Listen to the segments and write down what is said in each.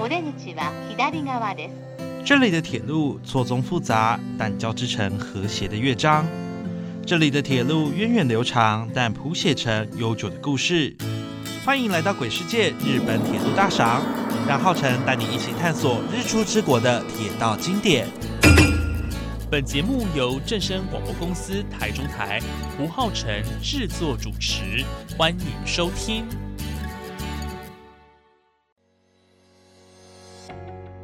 お出口は左側です。这里的铁路错综复杂，但交织成和谐的乐章。这里的铁路源远流长，但谱写成悠久的故事。欢迎来到鬼世界日本铁路大赏，让浩辰带你一起探索日出之国的铁道经典。本节目由正声广播公司台中台胡浩辰制作主持，欢迎收听。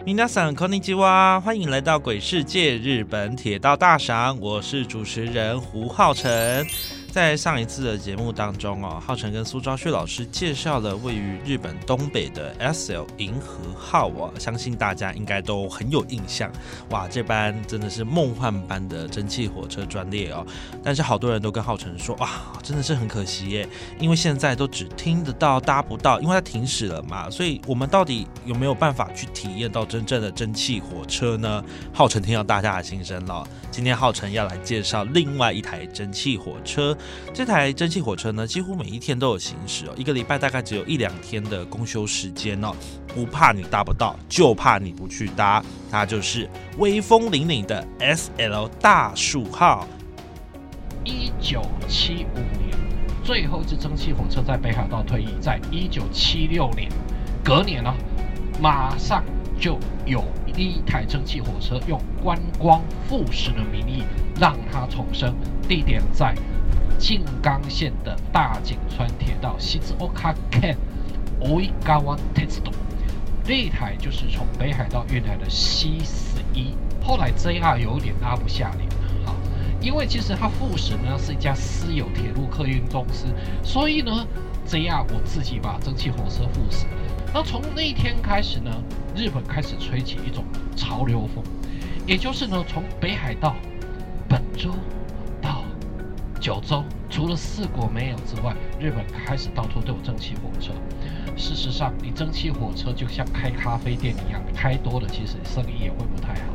皆さんこんにちは，欢迎来到鬼世界日本铁道大赏，我是主持人胡浩辰。 在上一次的节目当中哦，浩辰跟苏昭旭老师介绍了位于日本东北的 S L 银河号哦，相信大家应该都很有印象。哇，这班真的是梦幻般的蒸汽火车专列哦。但是好多人都跟浩辰说，哇，真的是很可惜耶，因为现在都只听得到搭不到，因为它停驶了嘛。所以我们到底有没有办法去体验到真正的蒸汽火车呢？浩辰听到大家的心声了。今天浩辰要来介绍另外一台蒸汽火车。这台蒸汽火车呢，几乎每一天都有行驶哦，一个礼拜大概只有一两天的公休时间哦。不怕你搭不到，就怕你不去搭。它就是威风凛凛的 S L 大树号。一九七五年，最后一支蒸汽火车在北海道退役，在一九七六年，隔年呢，马上就有一台蒸汽火车用观光复驶的名义让它重生，地点在。静冈县的大井川铁道西之 Oka Ken Oigawa t e t s o 这一台就是从北海道运来的 C 十一。后来 JR 有点拉不下脸，哈，因为其实它富士呢是一家私有铁路客运公司，所以呢 JR 我自己把蒸汽火车富士。那从那一天开始呢，日本开始吹起一种潮流风，也就是呢从北海道、本州。九州除了四国没有之外，日本开始到处都有蒸汽火车。事实上，你蒸汽火车就像开咖啡店一样，开多了其实生意也会不太好。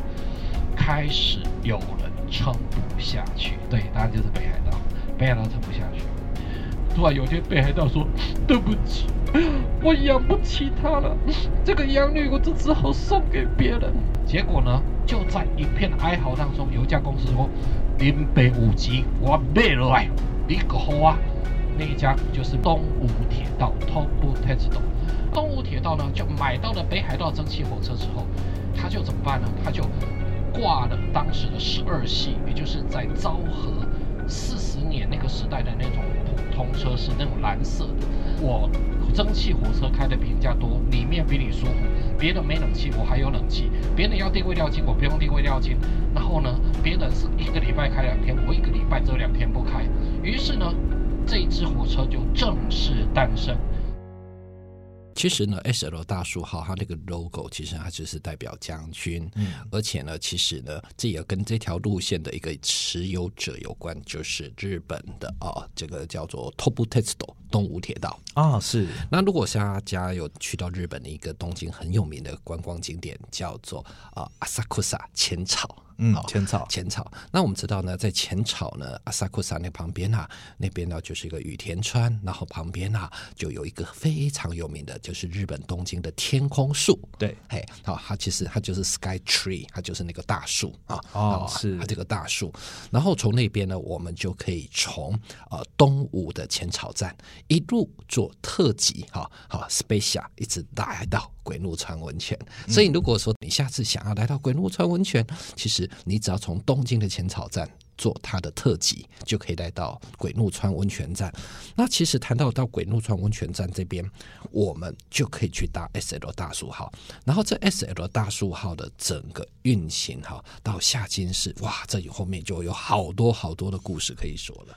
开始有人撑不下去，对，当然就是北海道，北海道撑不下去。突然有一天，北海道说：“对不起，我养不起它了，这个养女我就只好送给别人。”结果呢，就在一片哀嚎当中，有一家公司说。林北五级，我买来，你个好啊！那一家就是东武铁道 （Tobu t e t s d o 东武铁道呢，就买到了北海道蒸汽火车之后，他就怎么办呢？他就挂了当时的十二系，也就是在昭和四十年那个时代的那种普通车，是那种蓝色的。我蒸汽火车开的比人家多，里面比你舒服。别人没冷气，我还有冷气。别人要定位料金，我不用定位料金。然后呢，别人是一个礼拜开两天，我一个礼拜只有两天不开。于是呢，这一支火车就正式诞生。其实呢，S L 大树号它那个 logo 其实它就是代表将军，嗯，而且呢，其实呢，这也跟这条路线的一个持有者有关，就是日本的啊，这个叫做 Tobu Tetsudo 东武铁道啊，是。那如果大家有去到日本的一个东京很有名的观光景点，叫做啊阿萨库萨浅草。嗯，浅草，浅草。那我们知道呢，在浅草呢，阿萨库萨那旁边啊，那边呢就是一个羽田川，然后旁边啊就有一个非常有名的，就是日本东京的天空树。对，嘿，好，它其实它就是 Sky Tree，它就是那个大树啊。哦，是它这个大树。然后从那边呢，我们就可以从呃东武的浅草站一路做特急，哈，好 Spacia 一直来到。鬼怒川温泉，所以如果说你下次想要来到鬼怒川温泉，其实你只要从东京的浅草站坐它的特急，就可以来到鬼怒川温泉站。那其实谈到到鬼怒川温泉站这边，我们就可以去搭 S L 大树号。然后这 S L 大树号的整个运行哈，到下金市，哇，这里后面就有好多好多的故事可以说了。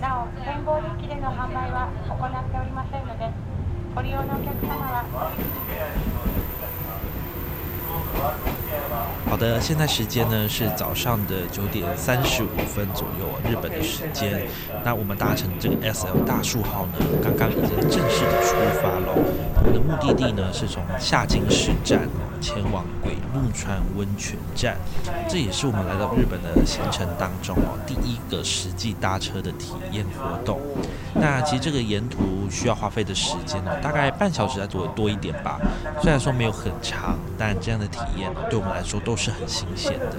なお展望デッキでの販売は行っておりませんのでご利用のお客様は 好的，现在时间呢是早上的九点三十五分左右，日本的时间。那我们搭乘这个 S L 大树号呢，刚刚已经正式的出发了。我们的目的地呢是从下京市站 前往鬼怒川温泉站，这也是我们来到日本的行程当中哦第一个实际搭车的体验活动。那其实这个沿途需要花费的时间哦，大概半小时再多多一点吧。虽然说没有很长，但这样的体验对我们来说都是很新鲜的。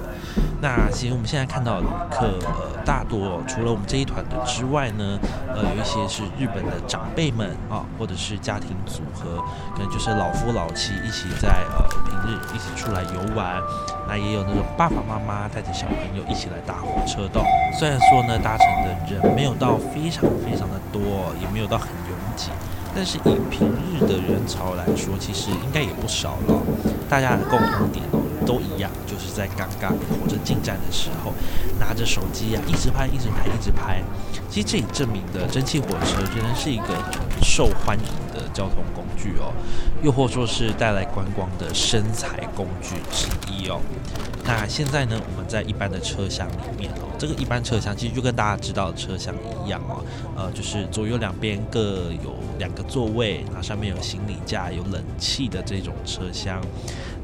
那其实我们现在看到的旅客，呃，大多除了我们这一团的之外呢，呃，有一些是日本的长辈们啊，或者是家庭组合，可能就是老夫老妻一起在呃平日一起出来游玩。那也有那种爸爸妈妈带着小朋友一起来搭火车的。虽然说呢，搭乘的人没有到非常非常的多，也没有到很拥挤。但是以平日的人潮来说，其实应该也不少了。大家的共同点哦，都一样，就是在刚刚火车进站的时候，拿着手机啊，一直拍，一直拍，一直拍。其实这也证明的蒸汽火车仍然是一个很受欢迎的交通工具哦，又或说是带来观光的身材工具之一哦。那现在呢，我们在一般的车厢里面哦，这个一般车厢其实就跟大家知道的车厢一样哦，呃，就是左右两边各有两个座位，然后上面有行李架、有冷气的这种车厢。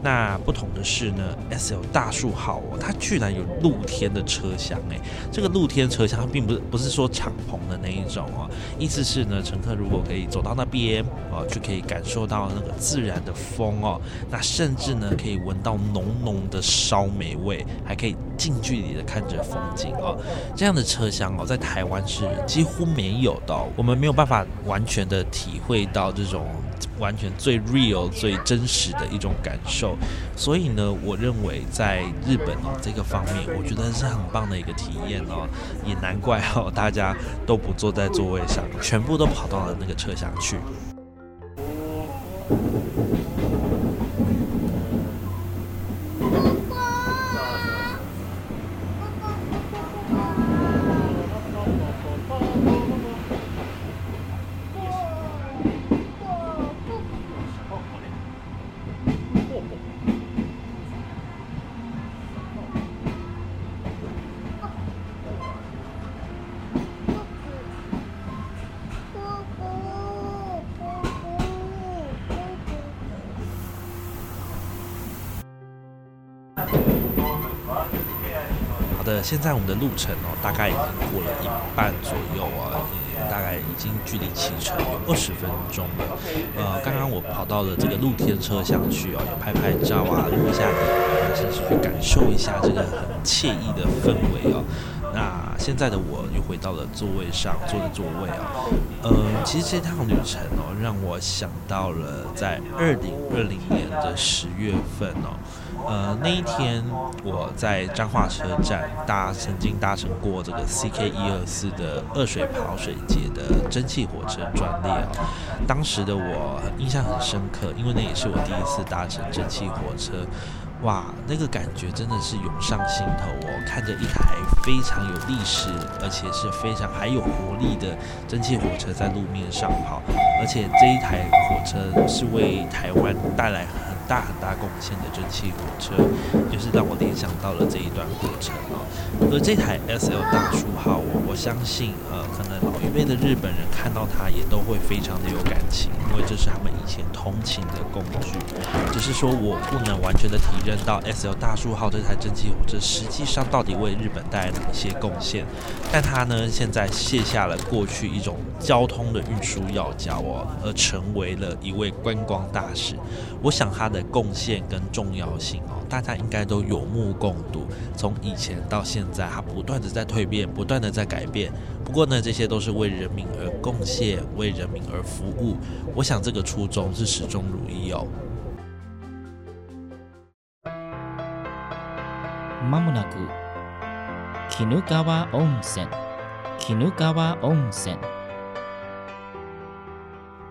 那不同的是呢，S L 大树号哦，它居然有露天的车厢诶，这个露天车厢并不是不是说敞篷的那一种哦，意思是呢，乘客如果可以走到那边哦，就可以感受到那个自然的风哦，那甚至呢可以闻到浓浓的烧煤味，还可以近距离的看着风景。哦，这样的车厢哦，在台湾是几乎没有的，我们没有办法完全的体会到这种。完全最 real、最真实的一种感受，所以呢，我认为在日本哦这个方面，我觉得是很棒的一个体验哦，也难怪哦，大家都不坐在座位上，全部都跑到了那个车厢去。现在我们的路程哦，大概已经过了一半左右啊，也大概已经距离启程有二十分钟了。呃，刚刚我跑到了这个露天车厢去哦，有拍拍照啊，录一下影，甚至去感受一下这个很惬意的氛围哦。现在的我又回到了座位上，坐的座位啊。呃，其实这趟旅程哦，让我想到了在二零二零年的十月份哦。呃，那一天我在彰化车站搭，曾经搭乘过这个 CK 一二四的二水跑水节的蒸汽火车专列啊。当时的我印象很深刻，因为那也是我第一次搭乘蒸汽火车。哇，那个感觉真的是涌上心头哦！看着一台非常有历史，而且是非常还有活力的蒸汽火车在路面上跑，而且这一台火车是为台湾带来。大很大贡献的蒸汽火车，就是让我联想到了这一段过程哦。而这台 S L 大树号，我我相信，呃，可能老一辈的日本人看到它也都会非常的有感情，因为这是他们以前通勤的工具。只是说我不能完全的体认到 S L 大树号这台蒸汽火车实际上到底为日本带来哪些贡献，但它呢现在卸下了过去一种交通的运输要角哦，而成为了一位观光大使。我想它。贡献跟重要性哦，大家应该都有目共睹。从以前到现在，它不断的在蜕变，不断的在改变。不过呢，这些都是为人民而贡献，为人民而服务。我想这个初衷是始终如一哦。まもなく鬼怒川温泉、鬼怒川温泉。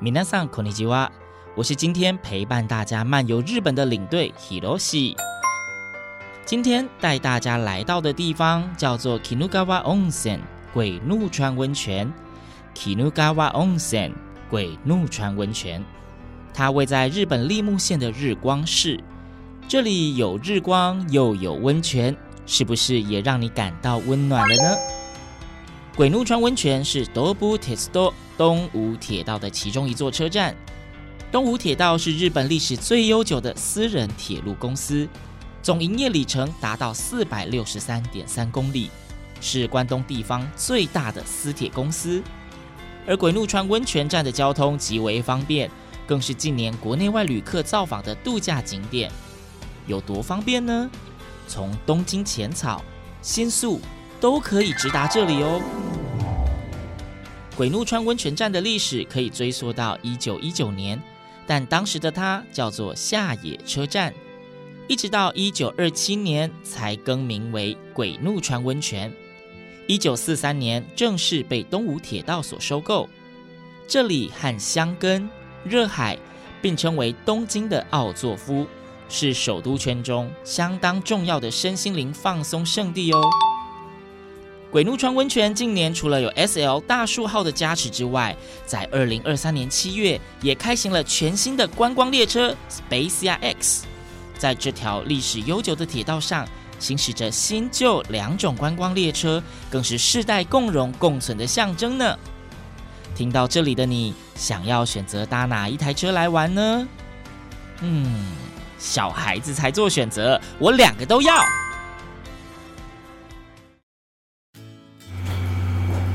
皆さんこんにちは。 我是今天陪伴大家漫游日本的领队 Hiroshi。今天带大家来到的地方叫做 Kinugawa Onsen 鬼怒川温泉。Kinugawa Onsen 鬼怒川温泉，它位在日本立木县的日光市。这里有日光又有温泉，是不是也让你感到温暖了呢？鬼怒川温泉是 Dobu Testo 东武铁道的其中一座车站。东武铁道是日本历史最悠久的私人铁路公司，总营业里程达到四百六十三点三公里，是关东地方最大的私铁公司。而鬼怒川温泉站的交通极为方便，更是近年国内外旅客造访的度假景点。有多方便呢？从东京浅草、新宿。都可以直达这里哦。鬼怒川温泉站的历史可以追溯到一九一九年，但当时的它叫做下野车站，一直到一九二七年才更名为鬼怒川温泉。一九四三年正式被东武铁道所收购。这里和箱根、热海并称为东京的奥作夫，是首都圈中相当重要的身心灵放松圣地哦。鬼怒川温泉近年除了有 S L 大树号的加持之外，在二零二三年七月也开行了全新的观光列车 Spacia X。在这条历史悠久的铁道上，行驶着新旧两种观光列车，更是世代共荣共存的象征呢。听到这里的你，想要选择搭哪一台车来玩呢？嗯，小孩子才做选择，我两个都要。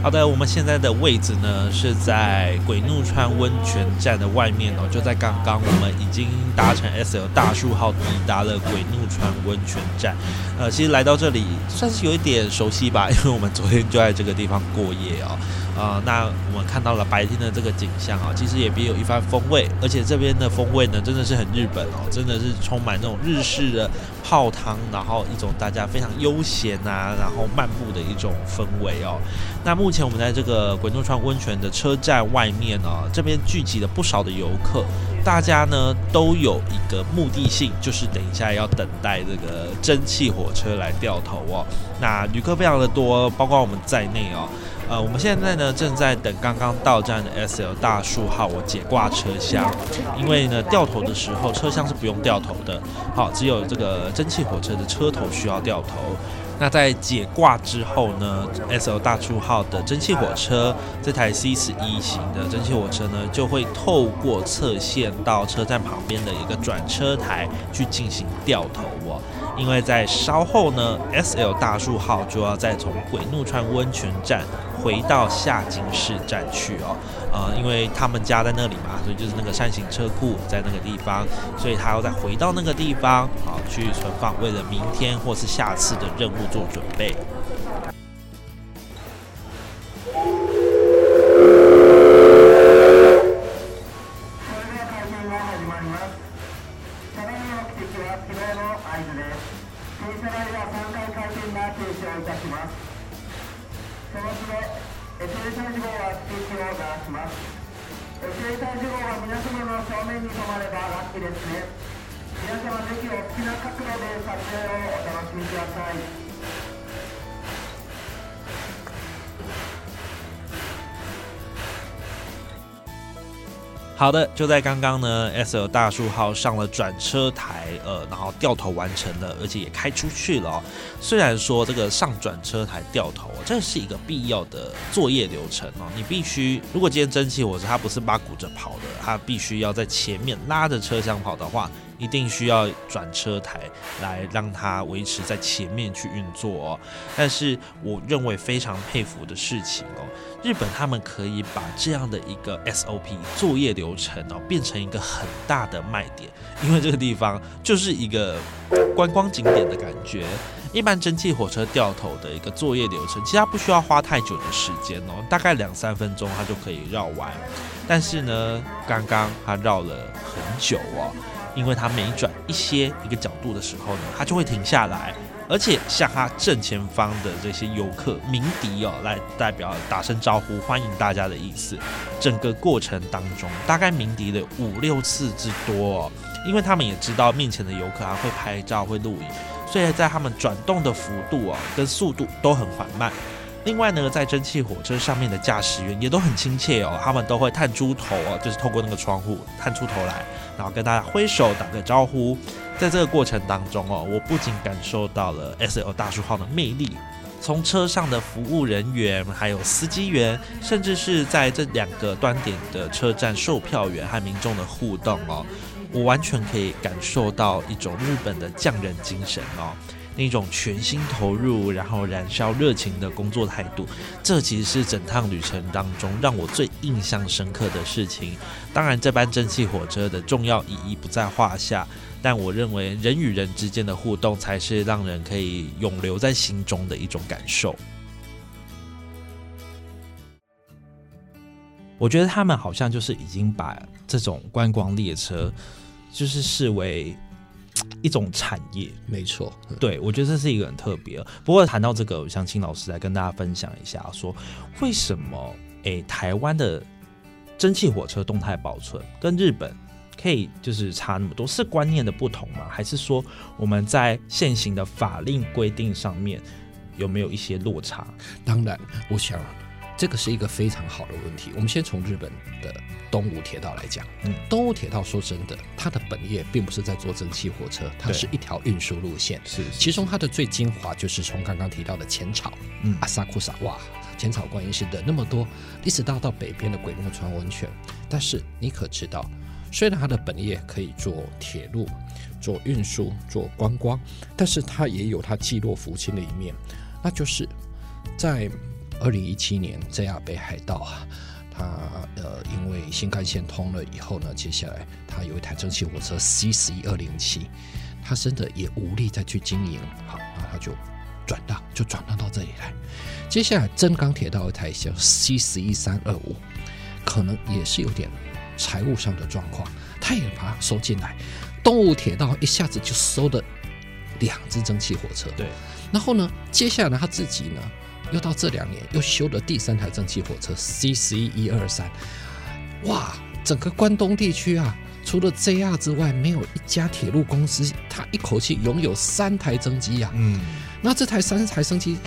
好的，我们现在的位置呢是在鬼怒川温泉站的外面哦，就在刚刚我们已经搭乘 S L 大树号抵达了鬼怒川温泉站。呃，其实来到这里算是有一点熟悉吧，因为我们昨天就在这个地方过夜哦。啊，那我们看到了白天的这个景象啊，其实也别有一番风味。而且这边的风味呢，真的是很日本哦，真的是充满那种日式的泡汤，然后一种大家非常悠闲啊，然后漫步的一种氛围哦。那目前我们在这个鬼怒川温泉的车站外面呢，这边聚集了不少的游客，大家呢都有一个目的性，就是等一下要等待这个蒸汽火车来掉头哦。那旅客非常的多，包括我们在内哦。呃，我们现在呢正在等刚刚到站的 S L 大树号，我解挂车厢，因为呢掉头的时候车厢是不用掉头的，好，只有这个蒸汽火车的车头需要掉头。那在解挂之后呢，S L 大树号的蒸汽火车这台 C 十一型的蒸汽火车呢，就会透过侧线到车站旁边的一个转车台去进行掉头哦。因为在稍后呢，S L 大树号就要再从鬼怒川温泉站。回到下京市站去哦，呃，因为他们家在那里嘛，所以就是那个山形车库在那个地方，所以他要再回到那个地方，好去存放，为了明天或是下次的任务做准备。好的，就在刚刚呢，S L 大树号上了转车台，呃，然后掉头完成了，而且也开出去了。哦虽然说这个上转车台掉头，这是一个必要的作业流程哦。你必须，如果今天蒸汽火车它不是把鼓着跑的，它必须要在前面拉着车厢跑的话。一定需要转车台来让它维持在前面去运作哦。但是我认为非常佩服的事情哦，日本他们可以把这样的一个 SOP 作业流程哦变成一个很大的卖点，因为这个地方就是一个观光景点的感觉。一般蒸汽火车掉头的一个作业流程，其实它不需要花太久的时间哦，大概两三分钟它就可以绕完。但是呢，刚刚它绕了很久哦。因为它每转一些一个角度的时候呢，它就会停下来，而且向它正前方的这些游客鸣笛哦，来代表打声招呼，欢迎大家的意思。整个过程当中，大概鸣笛了五六次之多哦，因为他们也知道面前的游客啊会拍照、会录影，所以在他们转动的幅度啊跟速度都很缓慢。另外呢，在蒸汽火车上面的驾驶员也都很亲切哦，他们都会探出头哦，就是透过那个窗户探出头来。然后跟大家挥手打个招呼，在这个过程当中哦，我不仅感受到了 S L 大叔号的魅力，从车上的服务人员，还有司机员，甚至是在这两个端点的车站售票员和民众的互动哦，我完全可以感受到一种日本的匠人精神哦。那种全心投入，然后燃烧热情的工作态度，这其实是整趟旅程当中让我最印象深刻的事情。当然，这班蒸汽火车的重要意义不在话下，但我认为人与人之间的互动才是让人可以永留在心中的一种感受。我觉得他们好像就是已经把这种观光列车，就是视为。一种产业，没错，对我觉得这是一个很特别。不过谈到这个，我想请老师来跟大家分享一下，说为什么诶台湾的蒸汽火车动态保存跟日本可以就是差那么多？是观念的不同吗？还是说我们在现行的法令规定上面有没有一些落差？当然，我想。这个是一个非常好的问题。我们先从日本的东武铁道来讲，嗯，东武铁道说真的，它的本业并不是在做蒸汽火车，它是一条运输路线。是，其中它的最精华就是从刚刚提到的浅草，嗯，阿萨库萨，哇，浅草观音寺的那么多，一直到到北边的鬼怒川温泉。但是你可知道，虽然它的本业可以做铁路、做运输、做观光，但是它也有它济弱扶倾的一面，那就是在。二零一七年，JR 北海道啊，它呃因为新干线通了以后呢，接下来它有一台蒸汽火车 C 十一二零七，它真的也无力再去经营，好，那它就转让，就转让到这里来。接下来真钢铁道一台叫 C 十一三二五，可能也是有点财务上的状况，它也把它收进来。动物铁道一下子就收了两只蒸汽火车，对，然后呢，接下来他自己呢？又到这两年，又修了第三台蒸汽火车 C 十一一二三，哇！整个关东地区啊，除了 JR 之外，没有一家铁路公司，它一口气拥有三台蒸机呀。嗯，那这台三台蒸机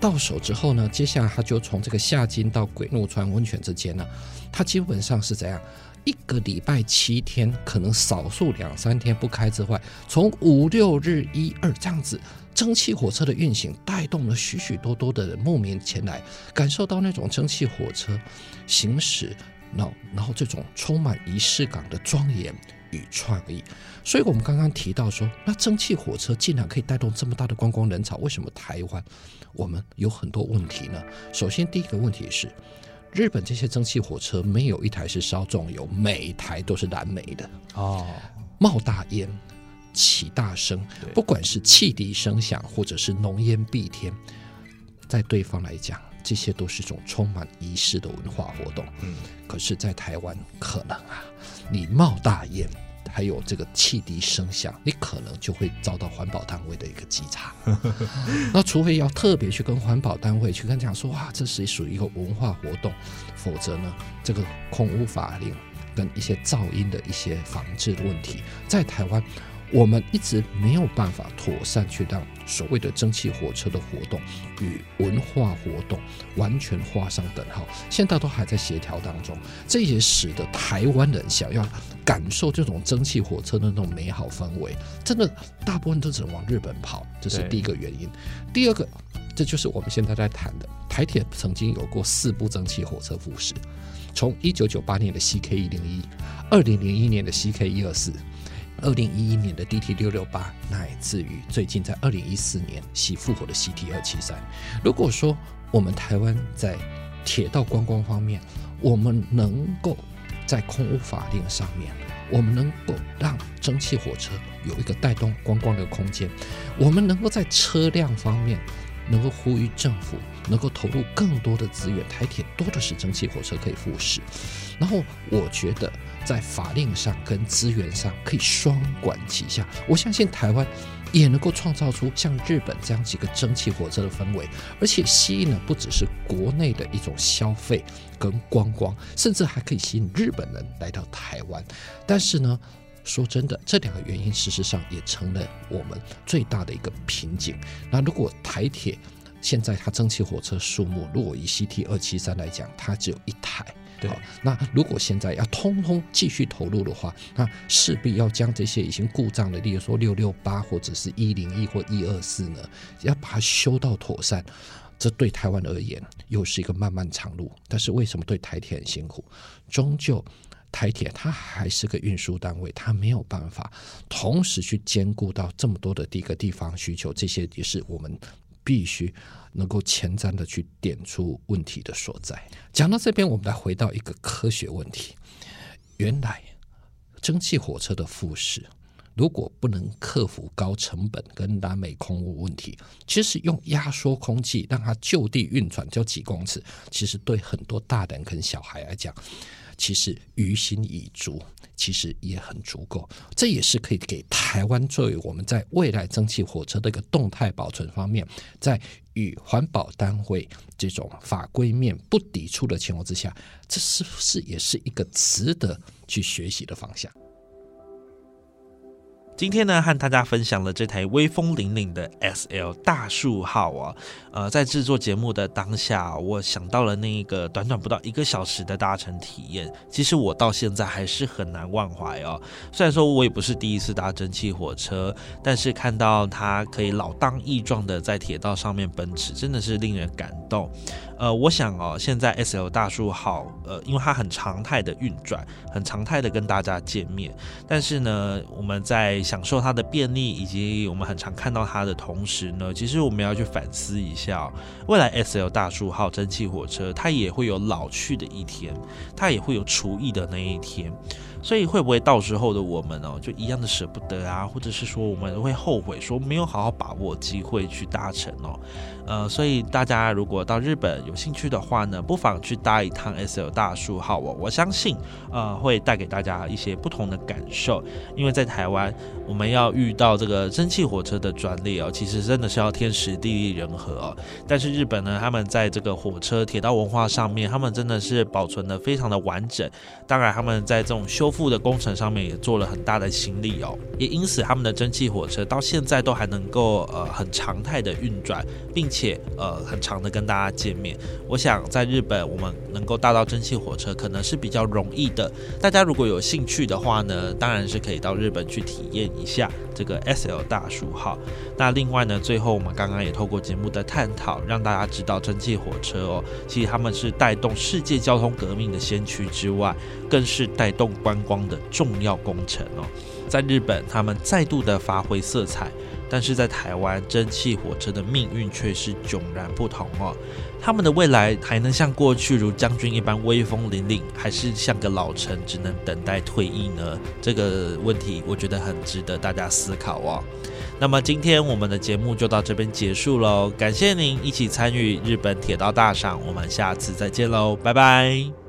到手之后呢，接下来它就从这个下津到鬼怒川温泉之间呢，它基本上是怎样？一个礼拜七天，可能少数两三天不开之外，从五六日一二这样子。蒸汽火车的运行带动了许许多多的人慕名前来，感受到那种蒸汽火车行驶，然后然后这种充满仪式感的庄严与创意。所以我们刚刚提到说，那蒸汽火车竟然可以带动这么大的观光人潮，为什么台湾我们有很多问题呢？首先第一个问题是，日本这些蒸汽火车没有一台是烧重油，每一台都是燃煤的哦，冒大烟。起大声，不管是汽笛声响，或者是浓烟蔽天，在对方来讲，这些都是一种充满仪式的文化活动。嗯，可是，在台湾，可能啊，你冒大烟，还有这个汽笛声响，你可能就会遭到环保单位的一个稽查。那除非要特别去跟环保单位去跟讲说，哇，这是属于一个文化活动，否则呢，这个空污法令跟一些噪音的一些防治的问题，在台湾。我们一直没有办法妥善去让所谓的蒸汽火车的活动与文化活动完全画上等号，现在都还在协调当中。这也使得台湾人想要感受这种蒸汽火车的那种美好氛围，真的大部分都只能往日本跑，这是第一个原因。第二个，这就是我们现在在谈的台铁曾经有过四部蒸汽火车复驶，从一九九八年的 CK 一零一，二零零一年的 CK 一二四。二零一一年的 DT 六六八，乃至于最近在二零一四年喜复活的 CT 二七三。如果说我们台湾在铁道观光方面，我们能够在空污法令上面，我们能够让蒸汽火车有一个带动观光的空间，我们能够在车辆方面。能够呼吁政府能够投入更多的资源，台铁多的是蒸汽火车可以复驶。然后我觉得在法令上跟资源上可以双管齐下。我相信台湾也能够创造出像日本这样几个蒸汽火车的氛围，而且吸引的不只是国内的一种消费跟观光，甚至还可以吸引日本人来到台湾。但是呢？说真的，这两个原因事实上也成了我们最大的一个瓶颈。那如果台铁现在它蒸汽火车数目，如果以 CT 二七三来讲，它只有一台，对那如果现在要通通继续投入的话，那势必要将这些已经故障的，例如说六六八或者是一零一或一二四呢，要把它修到妥善。这对台湾而言又是一个漫漫长路，但是为什么对台铁很辛苦？终究台铁它还是个运输单位，它没有办法同时去兼顾到这么多的第一个地方需求，这些也是我们必须能够前瞻的去点出问题的所在。讲到这边，我们来回到一个科学问题：原来蒸汽火车的复式。如果不能克服高成本跟南美空污问题，其实用压缩空气让它就地运转就几公尺，其实对很多大人跟小孩来讲，其实于心已足，其实也很足够。这也是可以给台湾作为我们在未来蒸汽火车的一个动态保存方面，在与环保单位这种法规面不抵触的情况之下，这是不是也是一个值得去学习的方向？今天呢，和大家分享了这台威风凛凛的 S L 大树号啊，呃，在制作节目的当下，我想到了那个短短不到一个小时的搭乘体验，其实我到现在还是很难忘怀哦。虽然说我也不是第一次搭蒸汽火车，但是看到它可以老当益壮的在铁道上面奔驰，真的是令人感动。呃，我想哦，现在 S L 大树号，呃，因为它很常态的运转，很常态的跟大家见面，但是呢，我们在享受它的便利，以及我们很常看到它的同时呢，其实我们要去反思一下，未来 S L 大树号蒸汽火车，它也会有老去的一天，它也会有除役的那一天。所以会不会到时候的我们哦，就一样的舍不得啊，或者是说我们会后悔说没有好好把握机会去搭乘哦，呃，所以大家如果到日本有兴趣的话呢，不妨去搭一趟 S L 大树号哦，我相信呃会带给大家一些不同的感受，因为在台湾我们要遇到这个蒸汽火车的专利哦，其实真的是要天时地利人和哦，但是日本呢，他们在这个火车铁道文化上面，他们真的是保存的非常的完整，当然他们在这种修复的工程上面也做了很大的心力哦，也因此他们的蒸汽火车到现在都还能够呃很常态的运转，并且呃很长的跟大家见面。我想在日本我们能够搭到蒸汽火车可能是比较容易的，大家如果有兴趣的话呢，当然是可以到日本去体验一下这个 S L 大叔号。那另外呢，最后我们刚刚也透过节目的探讨，让大家知道蒸汽火车哦，其实他们是带动世界交通革命的先驱之外，更是带动光的重要工程哦。在日本，他们再度的发挥色彩，但是在台湾，蒸汽火车的命运却是迥然不同哦。他们的未来还能像过去如将军一般威风凛凛，还是像个老臣只能等待退役呢？这个问题，我觉得很值得大家思考哦。那么今天我们的节目就到这边结束喽，感谢您一起参与日本铁道大赏，我们下次再见喽，拜拜。